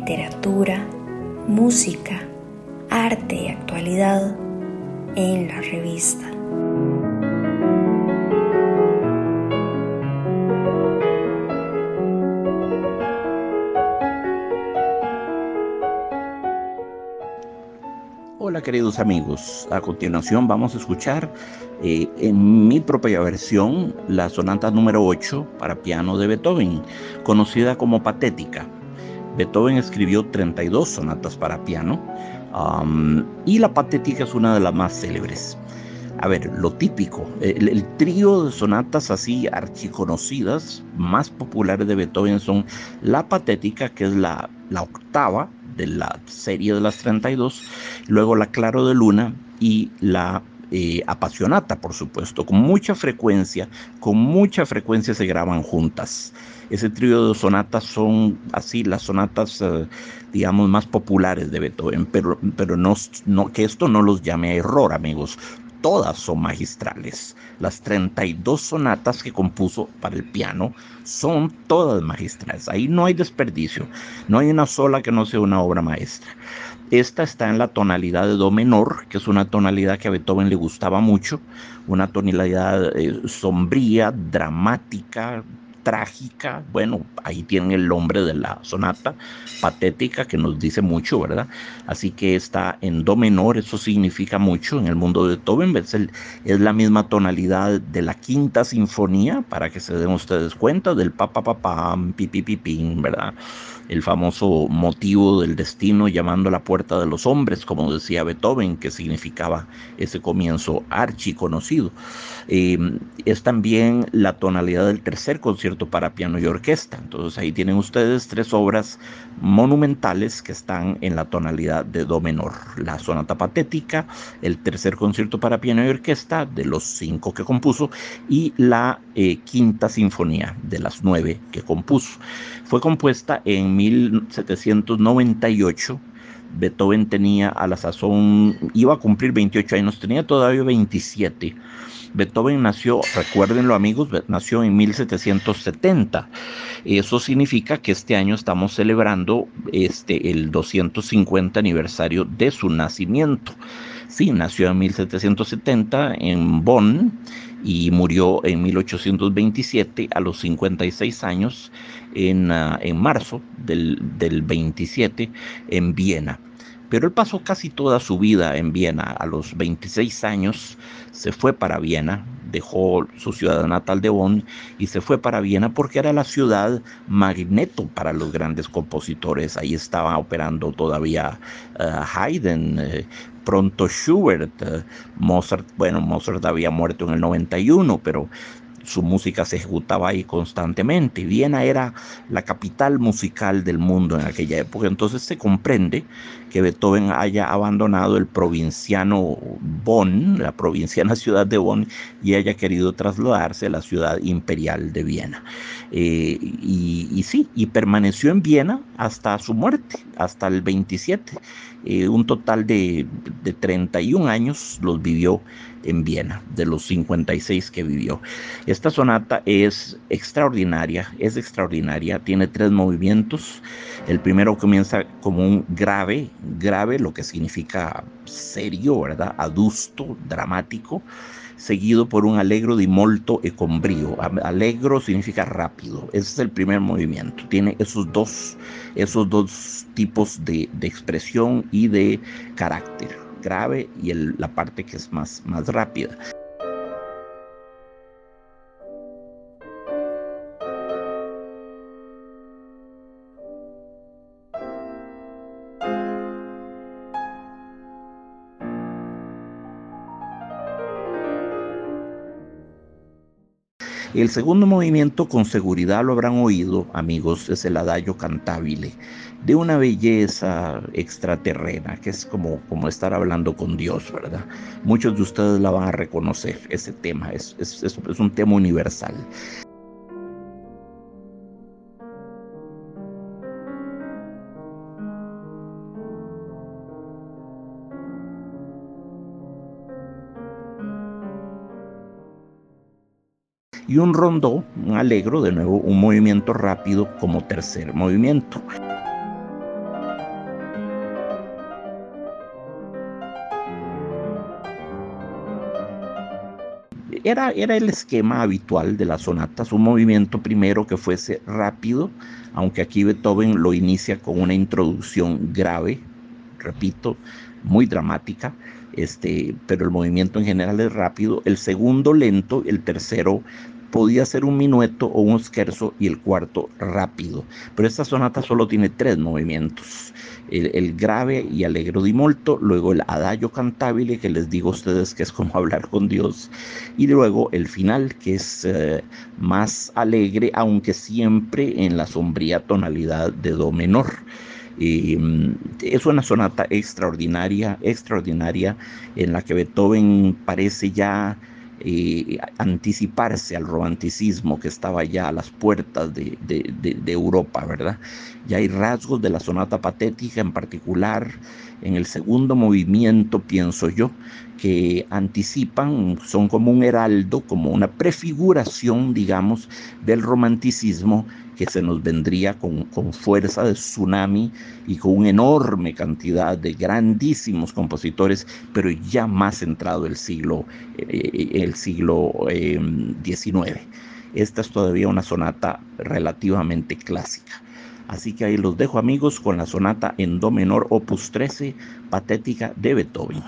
literatura, música, arte y actualidad en la revista. Hola queridos amigos, a continuación vamos a escuchar eh, en mi propia versión la sonata número 8 para piano de Beethoven, conocida como Patética. Beethoven escribió 32 sonatas para piano y la Patética es una de las más célebres. A ver, lo típico, el, trío de sonatas así archiconocidas, más populares de Beethoven son la Patética, que es la, la octava, de la serie de las 32, luego la Claro de Luna y la eh, apasionata, por supuesto, con mucha frecuencia, con mucha frecuencia se graban juntas. Ese trío de sonatas son así las sonatas, eh, digamos, más populares de Beethoven, pero, pero no, no, que esto no los llame error, amigos todas son magistrales. Las 32 sonatas que compuso para el piano son todas magistrales. Ahí no hay desperdicio. No hay una sola que no sea una obra maestra. Esta está en la tonalidad de Do menor, que es una tonalidad que a Beethoven le gustaba mucho, una tonalidad eh, sombría, dramática, trágica, bueno, ahí tienen el nombre de la sonata, patética, que nos dice mucho, ¿verdad? Así que está en do menor, eso significa mucho en el mundo de Beethoven, es, la misma tonalidad de la quinta sinfonía, para que se den ustedes cuenta, del pa pa pa pam, pi ¿verdad? el famoso motivo del destino llamando a la puerta de los hombres, como decía Beethoven, que significaba ese comienzo archiconocido. Eh, es también la tonalidad del tercer concierto para piano y orquesta. Entonces ahí tienen ustedes tres obras monumentales que están en la tonalidad de Do menor. La sonata patética, el tercer concierto para piano y orquesta de los cinco que compuso y la eh, quinta sinfonía de las nueve que compuso. Fue compuesta en 1798. Beethoven tenía a la sazón, iba a cumplir 28 años, tenía todavía 27. Beethoven nació, recuérdenlo amigos, nació en 1770. Eso significa que este año estamos celebrando este, el 250 aniversario de su nacimiento. Sí, nació en 1770 en Bonn y murió en 1827 a los 56 años en, ah, en marzo del, del 27 en Viena. Pero él pasó casi toda su vida en Viena. A los 26 años se fue para Viena, dejó su ciudad natal de Bonn y se fue para Viena porque era la ciudad magneto para los grandes compositores. Ahí estaba operando todavía eh, Haydn, eh, pronto Schubert, eh, Mozart, bueno, Mozart había muerto en el 91, pero su música se ejecutaba ahí constantemente. Viena era la capital musical del mundo en aquella época, entonces se comprende que Beethoven haya abandonado el provinciano Bonn, la provinciana ciudad de Bonn, y haya querido trasladarse a la ciudad imperial de Viena. Eh, y, sí, y permaneció en Viena hasta su muerte, hasta el 27. Eh, un total de, de 31 años los vivió en Viena, de los 56 que vivió. Esta sonata es extraordinaria, es extraordinaria, tiene tres movimientos. El primero comienza como un grave, grave, lo que significa serio, ¿verdad? Adusto, dramático, seguido por un allegro di molto e con brío. Allegro significa rápido. Ese es el primer movimiento. Tiene esos dos, esos dos tipos de, de expresión y de carácter grave y la parte que es más, más rápida. El segundo movimiento, con seguridad lo habrán oído, amigos, es el adagio cantabile, de una belleza extraterrena, que es como, como estar hablando con Dios, ¿verdad? Muchos de ustedes la van a reconocer, ese tema, es, es, es un tema universal. y un rondó, un alegro, de nuevo un movimiento rápido como tercer movimiento. Era, era, el esquema habitual de las sonatas, un movimiento primero que fuese rápido, aunque aquí Beethoven lo inicia con una introducción grave, repito, muy dramática, este, pero el movimiento en general es rápido, el segundo lento, el tercero podía ser un minueto o un scherzo y el cuarto rápido. Pero esta sonata solo tiene tres movimientos. El, grave y alegro di molto, luego el adagio cantabile, que les digo a ustedes que es como hablar con Dios, y luego el final, que es eh, más alegre, aunque siempre en la sombría tonalidad de do menor. Mm, es una sonata extraordinaria, extraordinaria, en la que Beethoven parece ya eh, anticiparse al romanticismo que estaba ya a las puertas de, Europa, ¿verdad? Ya hay rasgos de la sonata patética en particular, en el segundo movimiento, pienso yo, que anticipan, son como un heraldo, como una prefiguración, digamos, del romanticismo que se nos vendría con, fuerza de tsunami y con una enorme cantidad de grandísimos compositores, pero ya más centrado el siglo, eh, el siglo XIX. Em, Esta es todavía una sonata relativamente clásica. Así que ahí los dejo amigos con la sonata en Do menor opus 13, patética de Beethoven.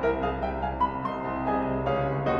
Thank you.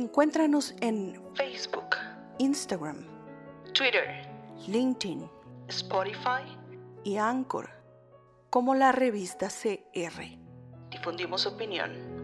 Encuéntranos en Facebook, Instagram, Twitter, LinkedIn Spotify. y Anchor como la revista CR. Difundimos opinión.